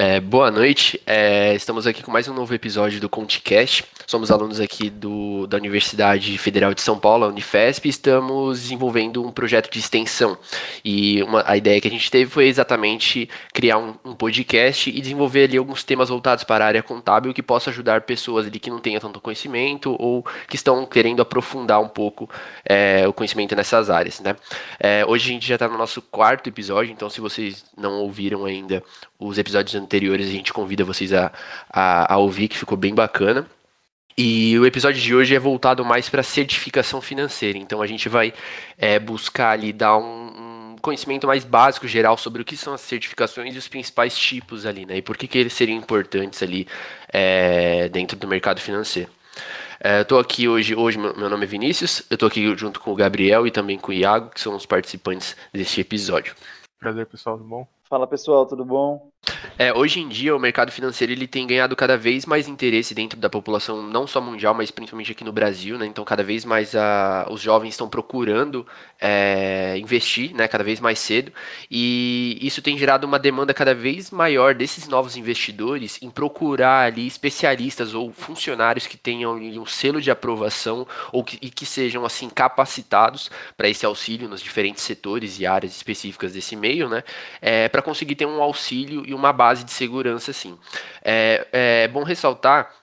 É, boa noite, é, estamos aqui com mais um novo episódio do ContiCast. Somos alunos aqui do, da Universidade Federal de São Paulo, a Unifesp, e estamos desenvolvendo um projeto de extensão. E uma, a ideia que a gente teve foi exatamente criar um, um, podcast e desenvolver ali alguns temas voltados para a área contábil que possa ajudar pessoas ali que não tenham tanto conhecimento ou que estão querendo aprofundar um pouco é, o conhecimento nessas áreas. Né? É, hoje a gente já está no nosso quarto episódio, então se vocês não ouviram ainda os episódios anteriores, a gente convida vocês a, a, a ouvir, que ficou bem bacana. E o episódio de hoje é voltado mais para certificação financeira. Então a gente vai é, buscar ali dar um, um, conhecimento mais básico, geral, sobre o que são as certificações e os principais tipos ali, né? E por que, que eles seriam importantes ali é, dentro do mercado financeiro. É, tô aqui hoje, hoje meu nome é Vinícius, eu tô aqui junto com o Gabriel e também com o Iago, que são os participantes deste episódio. Prazer, pessoal, tudo bom? Fala pessoal, tudo bom? É, hoje em dia o mercado financeiro ele tem ganhado cada vez mais interesse dentro da população, não só mundial, mas principalmente aqui no Brasil, né? Então cada vez mais a, os jovens estão procurando é, investir, né? Cada vez mais cedo e isso tem gerado uma demanda cada vez maior desses novos investidores em procurar ali especialistas ou funcionários que tenham um selo de aprovação ou que, e que sejam assim capacitados para esse auxílio nos diferentes setores e áreas específicas desse meio, né? É, para conseguir ter um auxílio e uma base de segurança, sim. É, é bom ressaltar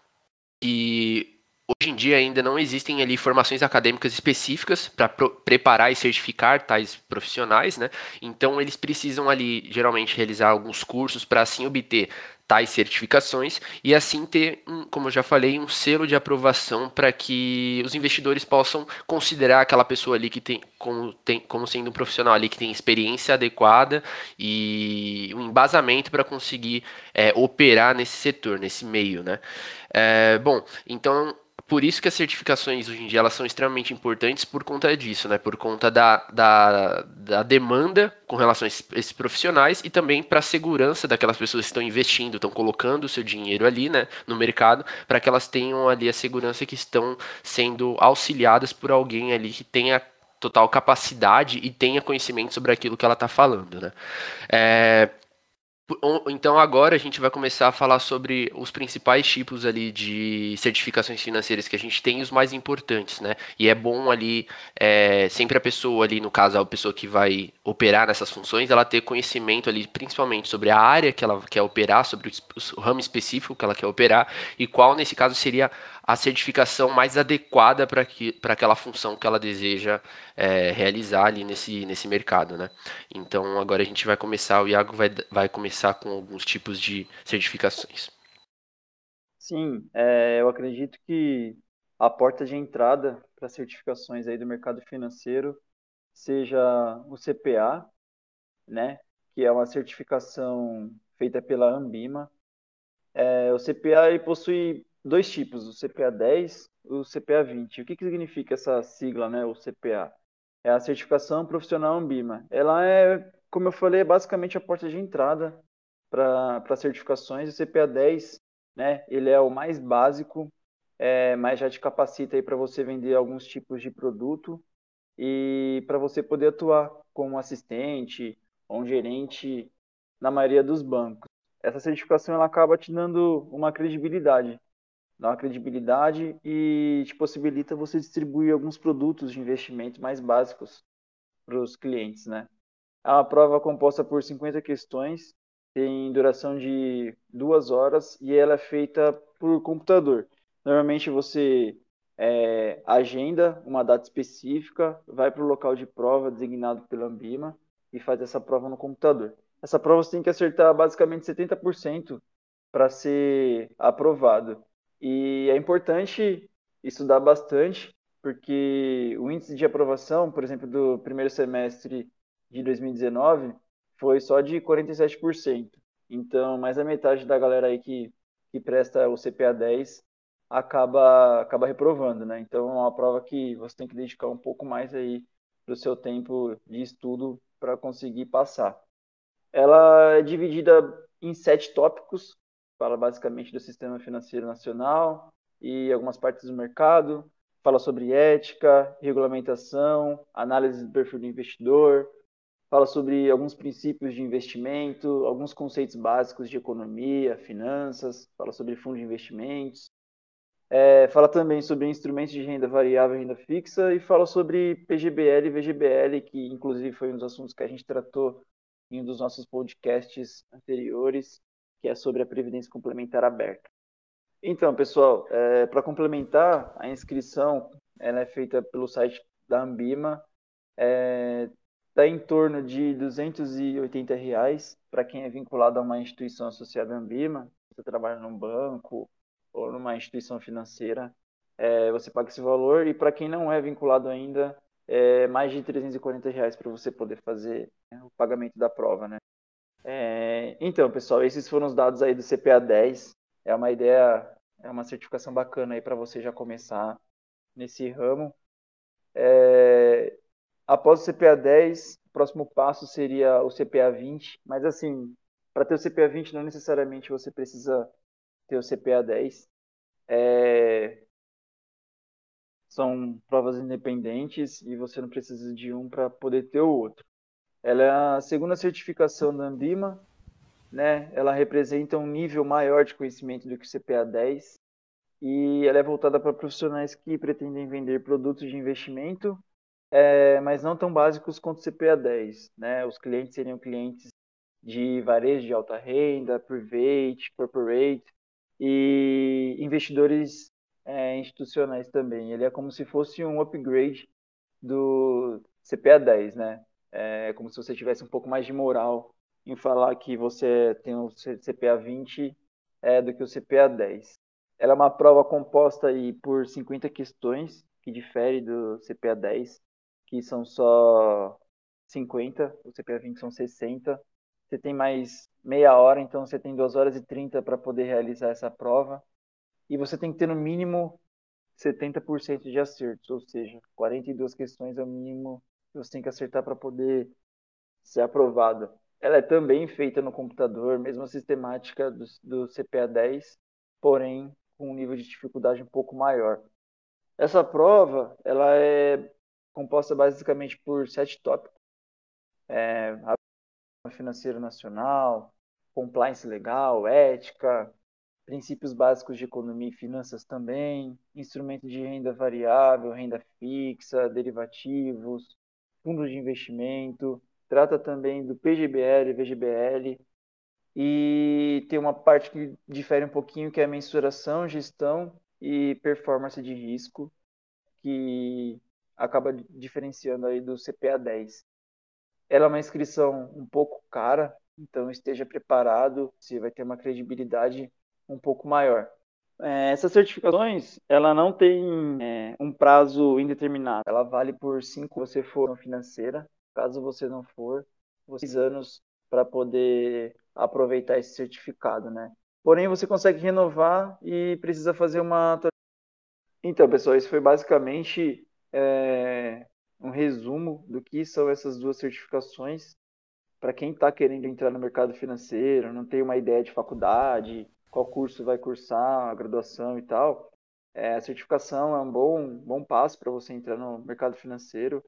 que hoje em dia ainda não existem ali formações acadêmicas específicas para preparar e certificar tais profissionais, né? Então eles precisam ali geralmente realizar alguns cursos para assim obter tais certificações e assim ter, como eu já falei, um selo de aprovação para que os investidores possam considerar aquela pessoa ali que tem como, tem como sendo um profissional ali que tem experiência adequada e um embasamento para conseguir é, operar nesse setor, nesse meio, né? É, bom, então por isso que as certificações hoje em dia elas são extremamente importantes por conta disso, né? Por conta da, da, da demanda com relação a esses profissionais e também para a segurança daquelas pessoas que estão investindo, estão colocando o seu dinheiro ali, né, no mercado, para que elas tenham ali a segurança que estão sendo auxiliadas por alguém ali que tenha total capacidade e tenha conhecimento sobre aquilo que ela está falando, né? É, então agora a gente vai começar a falar sobre os principais tipos ali de certificações financeiras que a gente tem, os mais importantes, né? E é bom ali, é, sempre a pessoa ali, no caso a pessoa que vai operar nessas funções, ela ter conhecimento ali, principalmente sobre a área que ela quer operar, sobre o ramo específico que ela quer operar e qual nesse caso seria a certificação mais adequada para aquela função que ela deseja é, realizar ali nesse, nesse mercado, né? Então agora a gente vai começar, o Iago vai, vai começar com alguns tipos de certificações. Sim, é, eu acredito que a porta de entrada para certificações aí do mercado financeiro seja o CPA, né? Que é uma certificação feita pela Ambima. É, o CPA possui dois tipos, o CPA 10 e o CPA 20. O que, que significa essa sigla, né, o CPA? É a certificação profissional Ambima. Ela é, como eu falei, é basicamente a porta de entrada para certificações. O CPA 10, né, ele é o mais básico, é, mas já te capacita aí para você vender alguns tipos de produto e para você poder atuar como assistente ou um gerente na maioria dos bancos. Essa certificação ela acaba te dando uma credibilidade dá uma credibilidade e te possibilita você distribuir alguns produtos de investimento mais básicos para os clientes, né? É uma prova composta por 50 questões, tem duração de duas horas e ela é feita por computador. Normalmente você é, agenda uma data específica, vai para o local de prova designado pela Ambima e faz essa prova no computador. Essa prova você tem que acertar basicamente 70% para ser aprovado. E é importante estudar bastante, porque o índice de aprovação, por exemplo, do primeiro semestre de 2019 foi só de 47%. Então, mais da metade da galera aí que, que presta o CPA 10 acaba, acaba reprovando, né? Então, é uma prova que você tem que dedicar um pouco mais aí do seu tempo de estudo para conseguir passar. Ela é dividida em sete tópicos, fala basicamente do sistema financeiro nacional e algumas partes do mercado, fala sobre ética, regulamentação, análise do perfil do investidor, fala sobre alguns princípios de investimento, alguns conceitos básicos de economia, finanças, fala sobre fundo de investimentos, é, fala também sobre instrumentos de renda variável e renda fixa e fala sobre PGBL e VGBL, que inclusive foi um dos assuntos que a gente tratou em um dos nossos podcasts anteriores, que é sobre a Previdência Complementar Aberta. Então, pessoal, é, para complementar, a inscrição ela é feita pelo site da Ambima, é, está em torno de 280 reais para quem é vinculado a uma instituição associada à Ambima, você trabalha num banco ou numa instituição financeira, é, você paga esse valor, e para quem não é vinculado ainda, é mais de 340 reais para você poder fazer né, o pagamento da prova, né? É, então, pessoal, esses foram os dados aí do CPA 10. É uma ideia, é uma certificação bacana aí para você já começar nesse ramo. É, Após o CPA 10, o próximo passo seria o CPA 20, mas assim, para ter o CPA 20 não necessariamente você precisa ter o CPA 10. É... São provas independentes e você não precisa de um para poder ter o outro. Ela é a segunda certificação da Ambima, né? Ela representa um nível maior de conhecimento do que o CPA 10 e ela é voltada para profissionais que pretendem vender produtos de investimento é, mas não tão básicos quanto o CPA 10. Né? Os clientes seriam clientes de varejo de alta renda, private, corporate e investidores é, institucionais também. Ele é como se fosse um upgrade do CPA 10, né? É como se você tivesse um pouco mais de moral em falar que você tem o CPA 20 é, do que o CPA 10. Ela é uma prova composta aí por 50 questões, que difere do CPA 10 que são só 50, o CPA 20 são 60. Você tem mais meia hora, então você tem 2 horas e 30 para poder realizar essa prova. E você tem que ter no mínimo 70% de acertos, ou seja, 42 questões é o mínimo que você tem que acertar para poder ser aprovada. Ela é também feita no computador, mesma sistemática do, do CPA 10, porém com um nível de dificuldade um pouco maior. Essa prova, ela é composta basicamente por sete tópicos. É, financeiro nacional, compliance legal, ética, princípios básicos de economia e finanças também, instrumento de renda variável, renda fixa, derivativos, fundos de investimento, trata também do PGBL, VGBL, e tem uma parte que difere um pouquinho, que é a mensuração, gestão e performance de risco, que acaba diferenciando aí do CPA 10. Ela é uma inscrição um pouco cara, então esteja preparado, você vai ter uma credibilidade um pouco maior. É, essas certificações, ela não tem é, um prazo indeterminado. Ela vale por cinco você for financeira. Caso você não for, seis anos para poder aproveitar esse certificado, né? Porém, você consegue renovar e precisa fazer uma. Então, pessoal, isso foi basicamente é, um resumo do que são essas duas certificações para quem está querendo entrar no mercado financeiro, não tem uma ideia de faculdade, qual curso vai cursar, a graduação e tal. É, a certificação é um bom, bom passo para você entrar no mercado financeiro.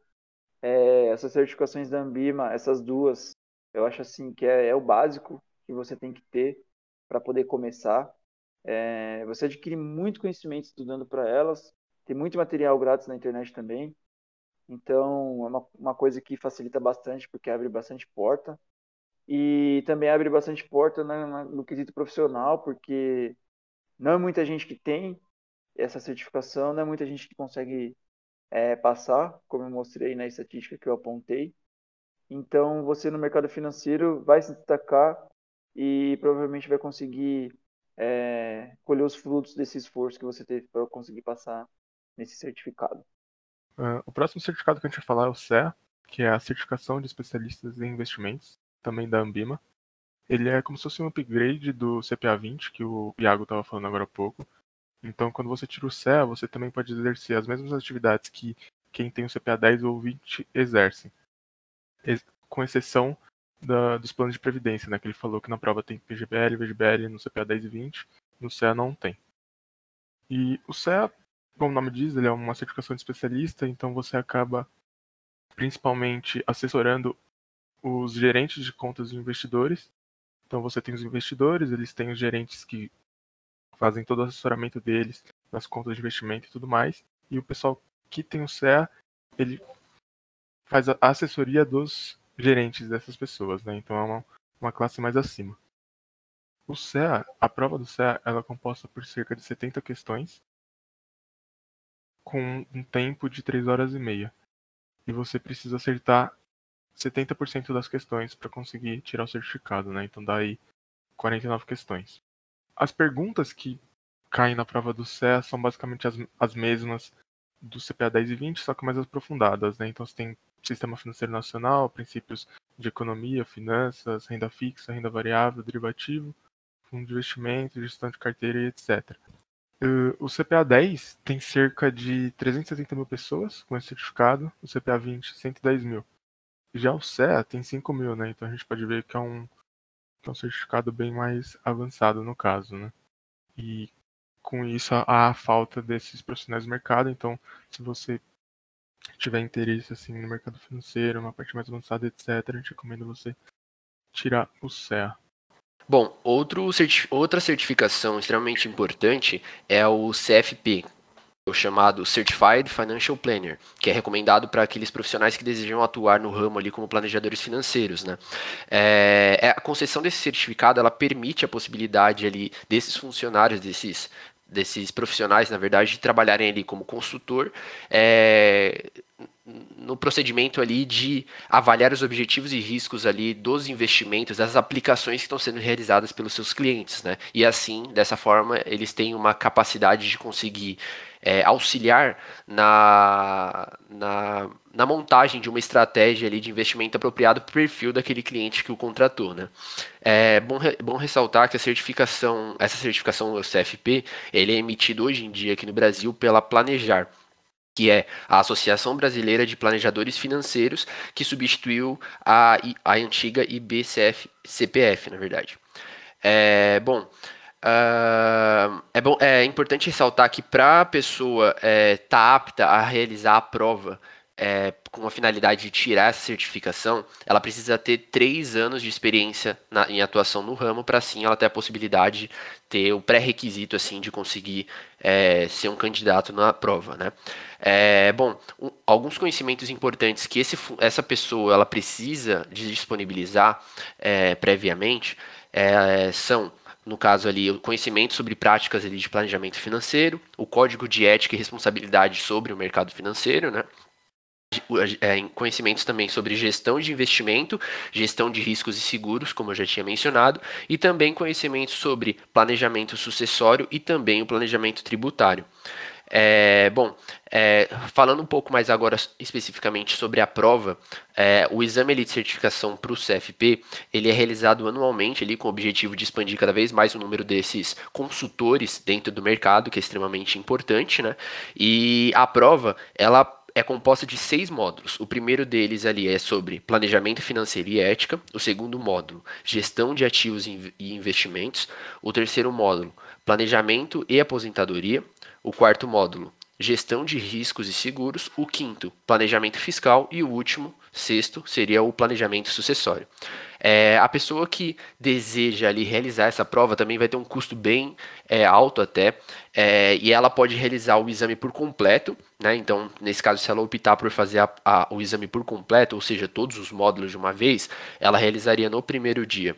É, essas certificações da Ambima, essas duas, eu acho assim que é, é o básico que você tem que ter para poder começar. É, você adquire muito conhecimento estudando para elas, tem muito material grátis na internet também. Então, é uma, uma coisa que facilita bastante, porque abre bastante porta. E também abre bastante porta na, no quesito profissional, porque não é muita gente que tem essa certificação, não é muita gente que consegue é, passar, como eu mostrei na estatística que eu apontei. Então, você no mercado financeiro vai se destacar e provavelmente vai conseguir é, colher os frutos desse esforço que você teve para conseguir passar nesse certificado. Uh, o próximo certificado que a gente vai falar é o CEA, que é a Certificação de Especialistas em Investimentos, também da Ambima. Ele é como se fosse um upgrade do CPA 20, que o Iago estava falando agora há pouco. Então, quando você tira o CEA, você também pode exercer as mesmas atividades que quem tem o CPA 10 ou 20 exerce, com exceção da, dos planos de previdência, né? Que ele falou que na prova tem PGBL, VGBL no CPA 10 e 20, no CEA não tem. E o CEA como o nome diz, ele é uma certificação de especialista, então você acaba principalmente assessorando os gerentes de contas de investidores. Então você tem os investidores, eles têm os gerentes que fazem todo o assessoramento deles nas contas de investimento e tudo mais. E o pessoal que tem o CEA, ele faz a assessoria dos gerentes dessas pessoas, né? Então é uma, uma classe mais acima. O CEA, a prova do CEA, ela é composta por cerca de 70 questões com um tempo de 3 horas e meia. E você precisa acertar 70% das questões para conseguir tirar o certificado, né? Então dá aí 49 questões. As perguntas que caem na prova do CEA são basicamente as, as mesmas do CPA 10 e 20, só que mais aprofundadas, né? Então você tem sistema financeiro nacional, princípios de economia, finanças, renda fixa, renda variável, derivativo, fundo de investimento, gestão de carteira e etc. Uh, o CPA 10 tem cerca de 370 mil pessoas com esse certificado, o CPA 20, 110 mil. Já o CEA tem 5 mil, né? Então a gente pode ver que é um, que é um certificado bem mais avançado no caso, né? E com isso há a falta desses profissionais do mercado, então se você tiver interesse assim no mercado financeiro, uma parte mais avançada, etc., a gente recomenda você tirar o CEA. Bom, outro outra certificação extremamente importante é o CFP, o chamado Certified Financial Planner, que é recomendado para aqueles profissionais que desejam atuar no ramo ali como planejadores financeiros, né? É, é, a concessão desse certificado ela permite a possibilidade ali desses funcionários, desses desses profissionais, na verdade, de trabalharem ali como consultor, é, no procedimento ali de avaliar os objetivos e riscos ali dos investimentos, das aplicações que estão sendo realizadas pelos seus clientes, né? E assim, dessa forma, eles têm uma capacidade de conseguir é, auxiliar na, na, na, montagem de uma estratégia ali de investimento apropriado para o perfil daquele cliente que o contratou, né? É bom, bom ressaltar que a certificação, essa certificação CFP, ele é emitido hoje em dia aqui no Brasil pela Planejar, que é a Associação Brasileira de Planejadores Financeiros, que substituiu a, a antiga IBCF-CPF, na verdade. É, bom, uh, é bom, é importante ressaltar que para a pessoa estar é, tá apta a realizar a prova é, com a finalidade de tirar essa certificação, ela precisa ter três anos de experiência na, em atuação no ramo para assim ela ter a possibilidade de ter o pré-requisito assim de conseguir é, ser um candidato na prova, né? É, bom, um, alguns conhecimentos importantes que esse, essa pessoa ela precisa disponibilizar é, previamente é, são no caso ali, o conhecimento sobre práticas ali de planejamento financeiro, o código de ética e responsabilidade sobre o mercado financeiro, né? é, conhecimentos também sobre gestão de investimento, gestão de riscos e seguros, como eu já tinha mencionado, e também conhecimentos sobre planejamento sucessório e também o planejamento tributário. É, bom, é, falando um pouco mais agora especificamente sobre a prova, é, o exame de certificação para o CFP ele é realizado anualmente ali, com o objetivo de expandir cada vez mais o número desses consultores dentro do mercado, que é extremamente importante, né? E a prova ela é composta de seis módulos. O primeiro deles ali é sobre planejamento financeiro e ética. O segundo módulo, gestão de ativos e investimentos. O terceiro módulo, planejamento e aposentadoria. O quarto módulo, gestão de riscos e seguros. O quinto, planejamento fiscal. E o último, sexto, seria o planejamento sucessório. É, a pessoa que deseja ali realizar essa prova também vai ter um custo bem é, alto até, é, e ela pode realizar o exame por completo, né? Então, nesse caso, se ela optar por fazer a, a, o exame por completo, ou seja, todos os módulos de uma vez, ela realizaria no primeiro dia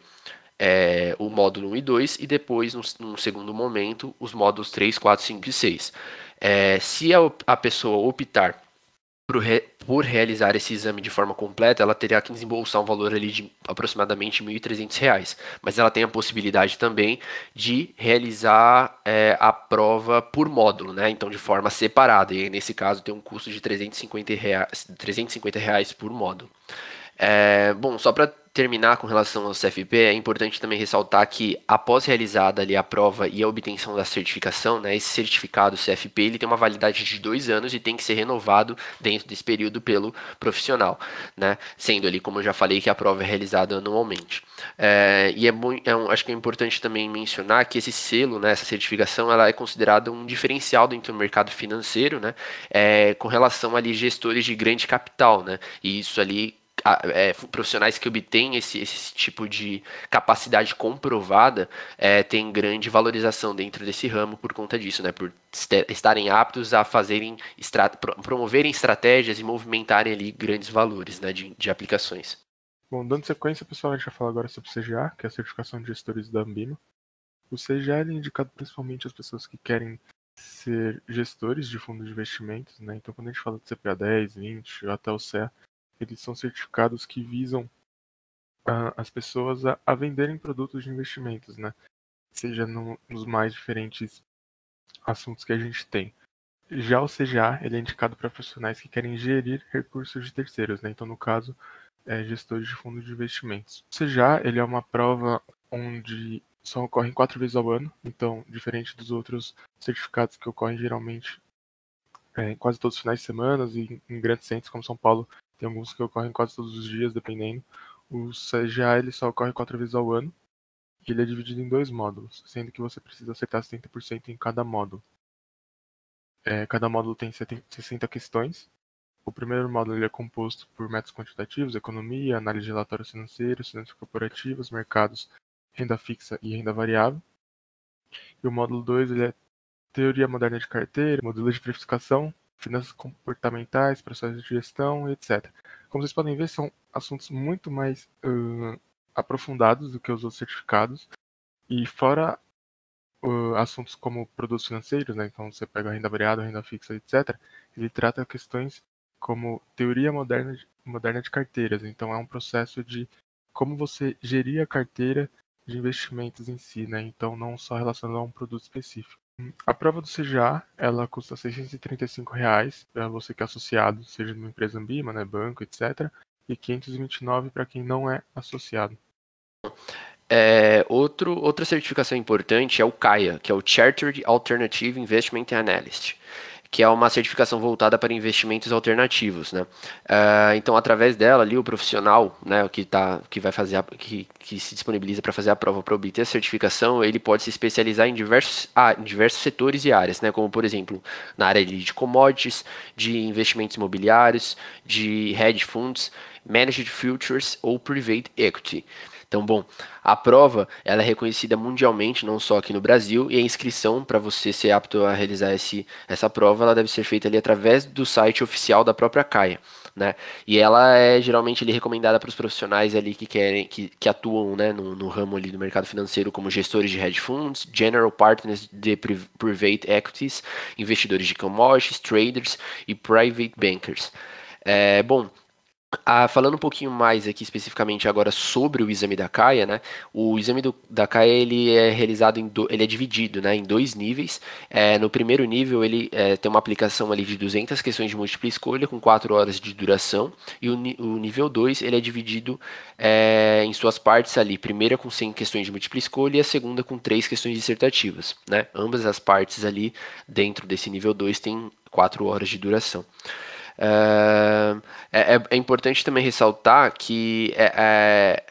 é, o módulo 1 e 2 e depois, no, num segundo momento, os módulos 3, 4, 5 e 6. É, se a, a pessoa optar por, re, por realizar esse exame de forma completa, ela teria que desembolsar um valor ali de aproximadamente R$ 1.300. Mas ela tem a possibilidade também de realizar é, a prova por módulo, né? Então de forma separada. E nesse caso tem um custo de 350 reais, 350 reais por módulo. É, bom, só para terminar com relação ao CFP, é importante também ressaltar que após realizada ali a prova e a obtenção da certificação, né, esse certificado CFP ele tem uma validade de dois anos e tem que ser renovado dentro desse período pelo profissional, né, sendo ali, como eu já falei, que a prova é realizada anualmente. É, e é, é um, acho que é importante também mencionar que esse selo, né, essa certificação, ela é considerada um diferencial dentro do mercado financeiro, né, é, com relação ali gestores de grande capital, né, e isso ali é, profissionais que obtêm esse, esse tipo de capacidade comprovada é, têm grande valorização dentro desse ramo por conta disso, né? Por estarem aptos a fazerem promoverem estratégias e movimentarem ali grandes valores né, de, de aplicações. Bom, dando sequência, pessoal, a gente vai falar agora sobre o CGA, que é a certificação de gestores da Ambima. O CGA é indicado principalmente às pessoas que querem ser gestores de fundos de investimentos, né? Então, quando a gente fala de CPA 10, 20, até o CEA, eles são certificados que visam uh, as pessoas a, a, venderem produtos de investimentos, né? Seja no, nos mais diferentes assuntos que a gente tem. Já o CGA, ele é indicado para profissionais que querem gerir recursos de terceiros, né? Então, no caso, é, gestores de fundos de investimentos. O CGA, ele é uma prova onde só ocorrem quatro vezes ao ano, então, diferente dos outros certificados que ocorrem geralmente é, quase todos os finais de semana e em grandes centros como São Paulo tem alguns que ocorrem quase todos os dias, dependendo. O CGA ele só ocorre quatro vezes ao ano. E ele é dividido em dois módulos, sendo que você precisa acertar 70% em cada módulo. É, cada módulo tem 60 questões. O primeiro módulo ele é composto por métodos quantitativos, economia, análise de relatórios financeiros, finanças corporativas, mercados, renda fixa e renda variável. E o módulo 2 ele é teoria moderna de carteira, modelo de precificação, finanças comportamentais, processos de gestão, etc. Como vocês podem ver, são assuntos muito mais uh, aprofundados do que os outros certificados. E fora uh, assuntos como produtos financeiros, né? então você pega renda variável, renda fixa, etc., ele trata questões como teoria moderna de, moderna de carteiras. Então é um processo de como você gerir a carteira de investimentos em si, né? então não só relacionado a um produto específico. A prova do CGA, ela custa 635 reais para você que é associado, seja numa empresa Ambima, né, banco, etc. E 529 para quem não é associado. É, outro, outra certificação importante é o CAIA, que é o Chartered Alternative Investment Analyst que é uma certificação voltada para investimentos alternativos, né? Uh, então, através dela, ali o profissional, né, que tá, que vai fazer, a, que, que se disponibiliza para fazer a prova para obter a certificação, ele pode se especializar em diversos, ah, em diversos setores e áreas, né? Como por exemplo, na área de commodities, de investimentos imobiliários, de hedge funds, managed futures ou private equity. Então, bom, a prova ela é reconhecida mundialmente, não só aqui no Brasil, e a inscrição para você ser apto a realizar esse, essa prova, ela deve ser feita ali através do site oficial da própria CAIA. Né? E ela é geralmente ali, recomendada para os profissionais ali que querem, que, que atuam né, no, no, ramo ali do mercado financeiro, como gestores de hedge funds, general partners de private equities, investidores de commodities, traders e private bankers. É, bom, ah, falando um pouquinho mais aqui especificamente agora sobre o exame da CAIA, né? O exame do, da CAIA ele é realizado em do, ele é dividido, né, em dois níveis. É, no primeiro nível ele é, tem uma aplicação ali de 200 questões de múltipla escolha com 4 horas de duração e o, o nível 2 ele é dividido é, em suas partes ali, primeira com 100 questões de múltipla escolha e a segunda com 3 questões dissertativas, né? Ambas as partes ali dentro desse nível 2 têm 4 horas de duração. É, é, é, importante também ressaltar que é, é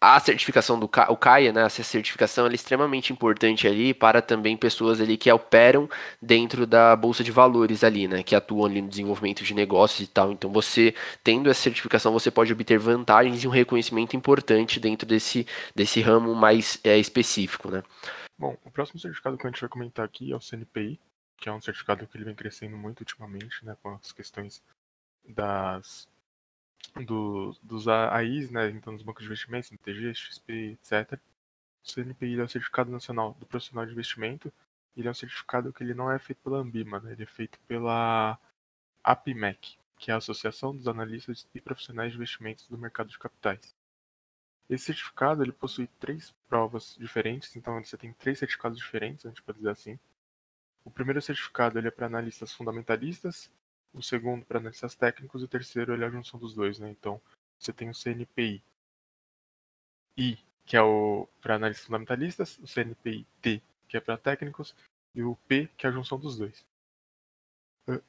a certificação do o CAIA, né, essa certificação é extremamente importante ali para também pessoas ali que operam dentro da bolsa de valores ali, né, que atuam ali no desenvolvimento de negócios e tal. Então você tendo essa certificação você pode obter vantagens e um reconhecimento importante dentro desse desse ramo mais é, específico, né. Bom, o próximo certificado que a gente vai comentar aqui é o CNPI, que é um certificado que ele vem crescendo muito ultimamente, né, com as questões das do, dos AIs, né, então dos bancos de investimentos, NTG, XP, etc. O CNPI é o Certificado Nacional do Profissional de Investimento. Ele é um certificado que ele não é feito pela Ambima, né, ele é feito pela APMEC, que é a Associação dos Analistas e Profissionais de Investimentos do Mercado de Capitais. Esse certificado ele possui três provas diferentes, então você tem três certificados diferentes, a gente pode dizer assim. O primeiro certificado ele é para analistas fundamentalistas, o segundo para analistas técnicos e o terceiro ele é a junção dos dois, né? Então você tem o CNPI I, que é o para analistas fundamentalistas, o CNPI T, que é para técnicos, e o P, que é a junção dos dois.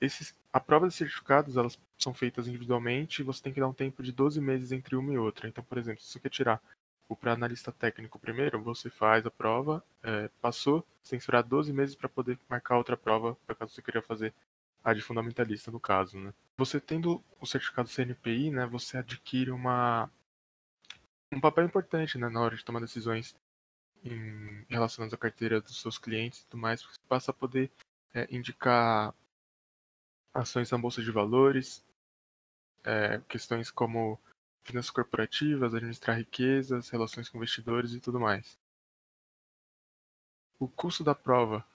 Esses, a prova de certificados elas são feitas individualmente e você tem que dar um tempo de 12 meses entre uma e outra. Então, por exemplo, se você quer tirar o para analista técnico primeiro, você faz a prova, é, passou, você tem que esperar 12 meses para poder marcar outra prova, por caso você queria fazer a de fundamentalista no caso, né? Você tendo o certificado CNPI, né, você adquire uma um papel importante, né, na hora de tomar decisões em, relacionadas à carteira dos seus clientes e tudo mais, você passa a poder é, indicar ações na bolsa de valores, é, questões como finanças corporativas, administrar riquezas, relações com investidores e tudo mais. O custo da prova,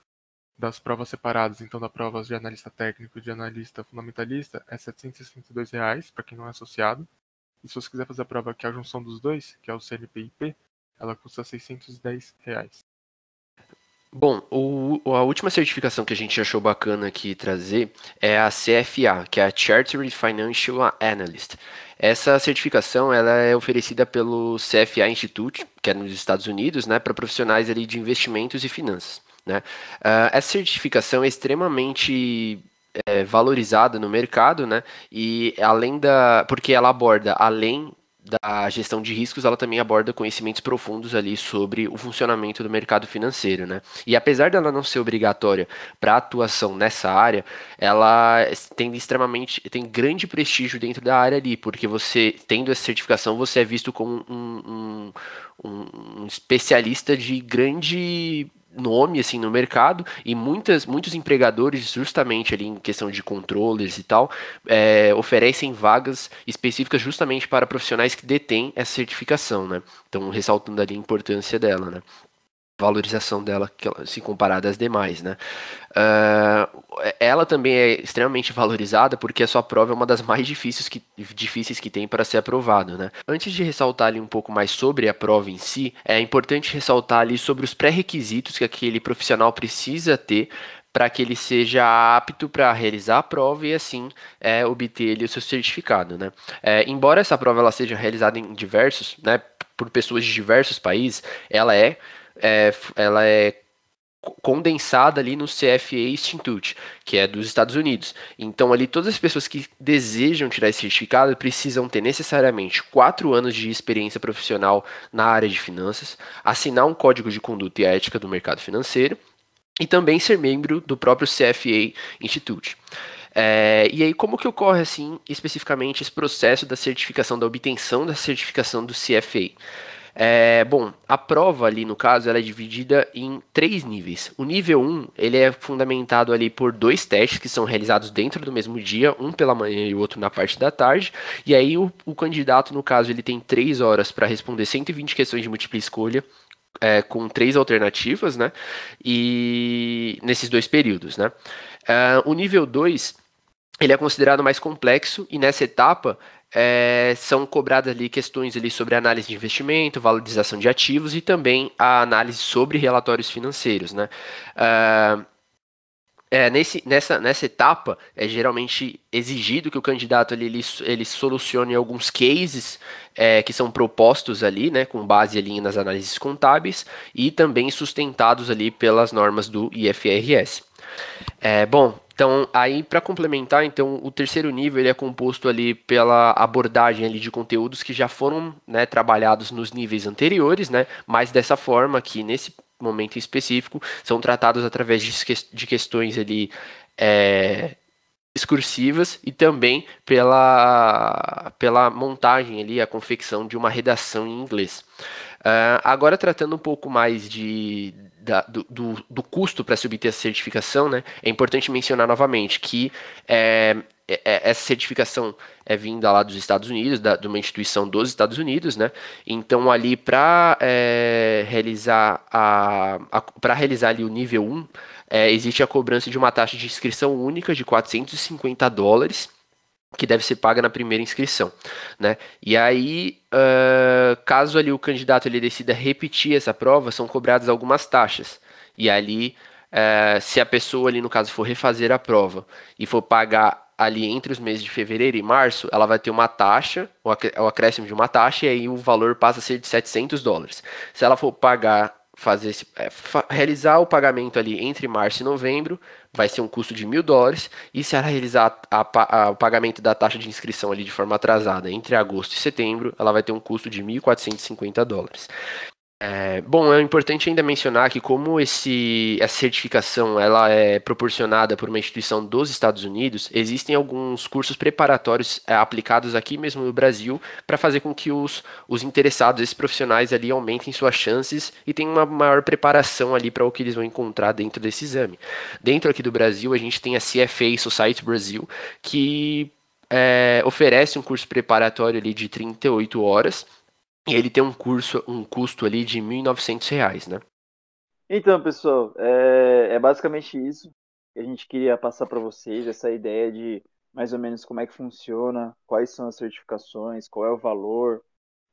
das provas separadas, então da prova de analista técnico e de analista fundamentalista, é R$ 762 para quem não é associado. E se você quiser fazer a prova que é a junção dos dois, que é o CNPIP, ela custa 610 reais. Bom, o, a última certificação que a gente achou bacana aqui trazer é a CFA, que é a Chartered Financial Analyst. Essa certificação ela é oferecida pelo CFA Institute, que é nos Estados Unidos, né, para profissionais ali de investimentos e finanças. Né? Uh, essa certificação é extremamente é, valorizada no mercado, né? E além da. Porque ela aborda, além da gestão de riscos, ela também aborda conhecimentos profundos ali sobre o funcionamento do mercado financeiro, né? E apesar dela não ser obrigatória para atuação nessa área, ela tem extremamente, tem grande prestígio dentro da área ali, porque você, tendo essa certificação, você é visto como um, um, um especialista de grande nome assim no mercado e muitas, muitos empregadores justamente ali em questão de controles e tal é, oferecem vagas específicas justamente para profissionais que detêm essa certificação, né? Então ressaltando ali a importância dela, né? Valorização dela se comparada às demais, né? Uh, ela também é extremamente valorizada porque a sua prova é uma das mais difíceis que, difíceis que tem para ser aprovado, né? Antes de ressaltar ali um pouco mais sobre a prova em si, é importante ressaltar ali sobre os pré-requisitos que aquele profissional precisa ter para que ele seja apto para realizar a prova e assim é, obter ele, o seu certificado, né? É, embora essa prova ela seja realizada em diversos, né, por pessoas de diversos países, ela é é, ela é condensada ali no CFA Institute, que é dos Estados Unidos. Então, ali, todas as pessoas que desejam tirar esse certificado precisam ter necessariamente quatro anos de experiência profissional na área de finanças, assinar um código de conduta e ética do mercado financeiro e também ser membro do próprio CFA Institute. É, e aí, como que ocorre, assim, especificamente esse processo da certificação, da obtenção da certificação do CFA? É, bom, a prova ali no caso ela é dividida em três níveis. O nível 1 ele é fundamentado ali por dois testes que são realizados dentro do mesmo dia, um pela manhã e o outro na parte da tarde. E aí o, o candidato no caso ele tem três horas para responder 120 questões de múltipla escolha. É, com três alternativas, né? E nesses dois períodos, né? Uh, o nível 2 ele é considerado mais complexo e nessa etapa é, são cobradas ali questões ali sobre análise de investimento, valorização de ativos e também a análise sobre relatórios financeiros, né? Uh, é, nesse, nessa, nessa etapa, é geralmente exigido que o candidato ali, ele, ele solucione alguns cases é, que são propostos ali, né, com base ali nas análises contábeis e também sustentados ali pelas normas do IFRS. É, bom, então, aí para complementar, então o terceiro nível ele é composto ali pela abordagem ali de conteúdos que já foram né, trabalhados nos níveis anteriores, né, mas dessa forma que nesse momento específico são tratados através de, de questões ali é, discursivas e também pela, pela montagem ali, a confecção de uma redação em inglês. Uh, agora tratando um pouco mais de, da, do, do, do, custo para se obter essa certificação, né, é importante mencionar novamente que é, é, é, essa certificação é vinda lá dos Estados Unidos, da, de uma instituição dos Estados Unidos, né? Então ali para é, realizar a, a para realizar ali o nível 1, é, existe a cobrança de uma taxa de inscrição única de 450 dólares que deve ser paga na primeira inscrição, né? E aí, uh, caso ali o candidato ele decida repetir essa prova, são cobradas algumas taxas. E ali, uh, se a pessoa ali no caso for refazer a prova e for pagar ali entre os meses de fevereiro e março, ela vai ter uma taxa, o acréscimo de uma taxa, e aí o valor passa a ser de 700 dólares. Se ela for pagar fazer esse, é, realizar o pagamento ali entre março e novembro vai ser um custo de mil dólares. E se ela realizar a, a, o pagamento da taxa de inscrição ali de forma atrasada entre agosto e setembro ela vai ter um custo de 1.450 dólares É, bom, é importante ainda mencionar que como esse, essa certificação ela é proporcionada por uma instituição dos Estados Unidos, existem alguns cursos preparatórios é, aplicados aqui mesmo no Brasil para fazer com que os, os interessados, esses profissionais ali, aumentem suas chances e tenham uma maior preparação ali para o que eles vão encontrar dentro desse exame. Dentro aqui do Brasil, a gente tem a CFA Society Brasil, que é, oferece um curso preparatório ali de 38 horas e ele tem um curso, um custo ali de R$ 1.900, né? Então, pessoal, é, é basicamente isso que a gente queria passar para vocês, essa ideia de mais ou menos como é que funciona, quais são as certificações, qual é o valor,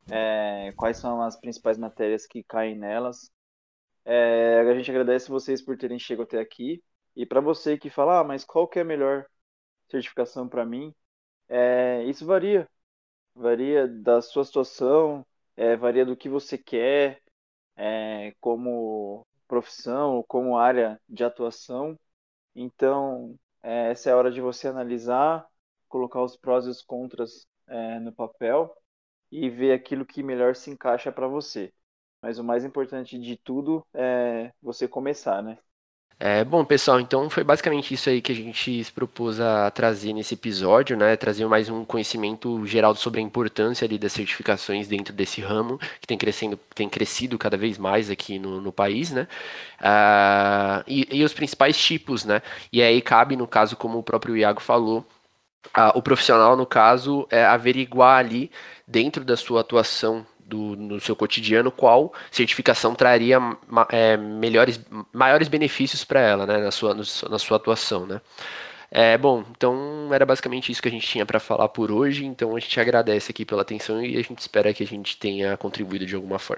é, quais são as principais matérias que caem nelas. É, a gente agradece vocês por terem chegado até aqui. E para você que fala, ah, mas qual que é a melhor certificação para mim? É, isso varia. Varia da sua situação, é, varia do que você quer é, como profissão, como área de atuação. Então, é, essa é a hora de você analisar, colocar os prós e os contras é, no papel e ver aquilo que melhor se encaixa para você. Mas o mais importante de tudo é você começar, né? É, bom, pessoal, então foi basicamente isso aí que a gente se propôs a trazer nesse episódio, né? Trazer mais um conhecimento geral sobre a importância ali das certificações dentro desse ramo, que tem, crescendo, tem crescido cada vez mais aqui no, no país, né? Uh, e, e, os principais tipos, né? E aí cabe, no caso, como o próprio Iago falou, uh, o profissional, no caso, é averiguar ali, dentro da sua atuação do, no seu cotidiano, qual certificação traria é, melhores, maiores benefícios para ela, né, na sua, no, na sua atuação, né. É, bom, então era basicamente isso que a gente tinha para falar por hoje, então a gente agradece aqui pela atenção e a gente espera que a gente tenha contribuído de alguma forma.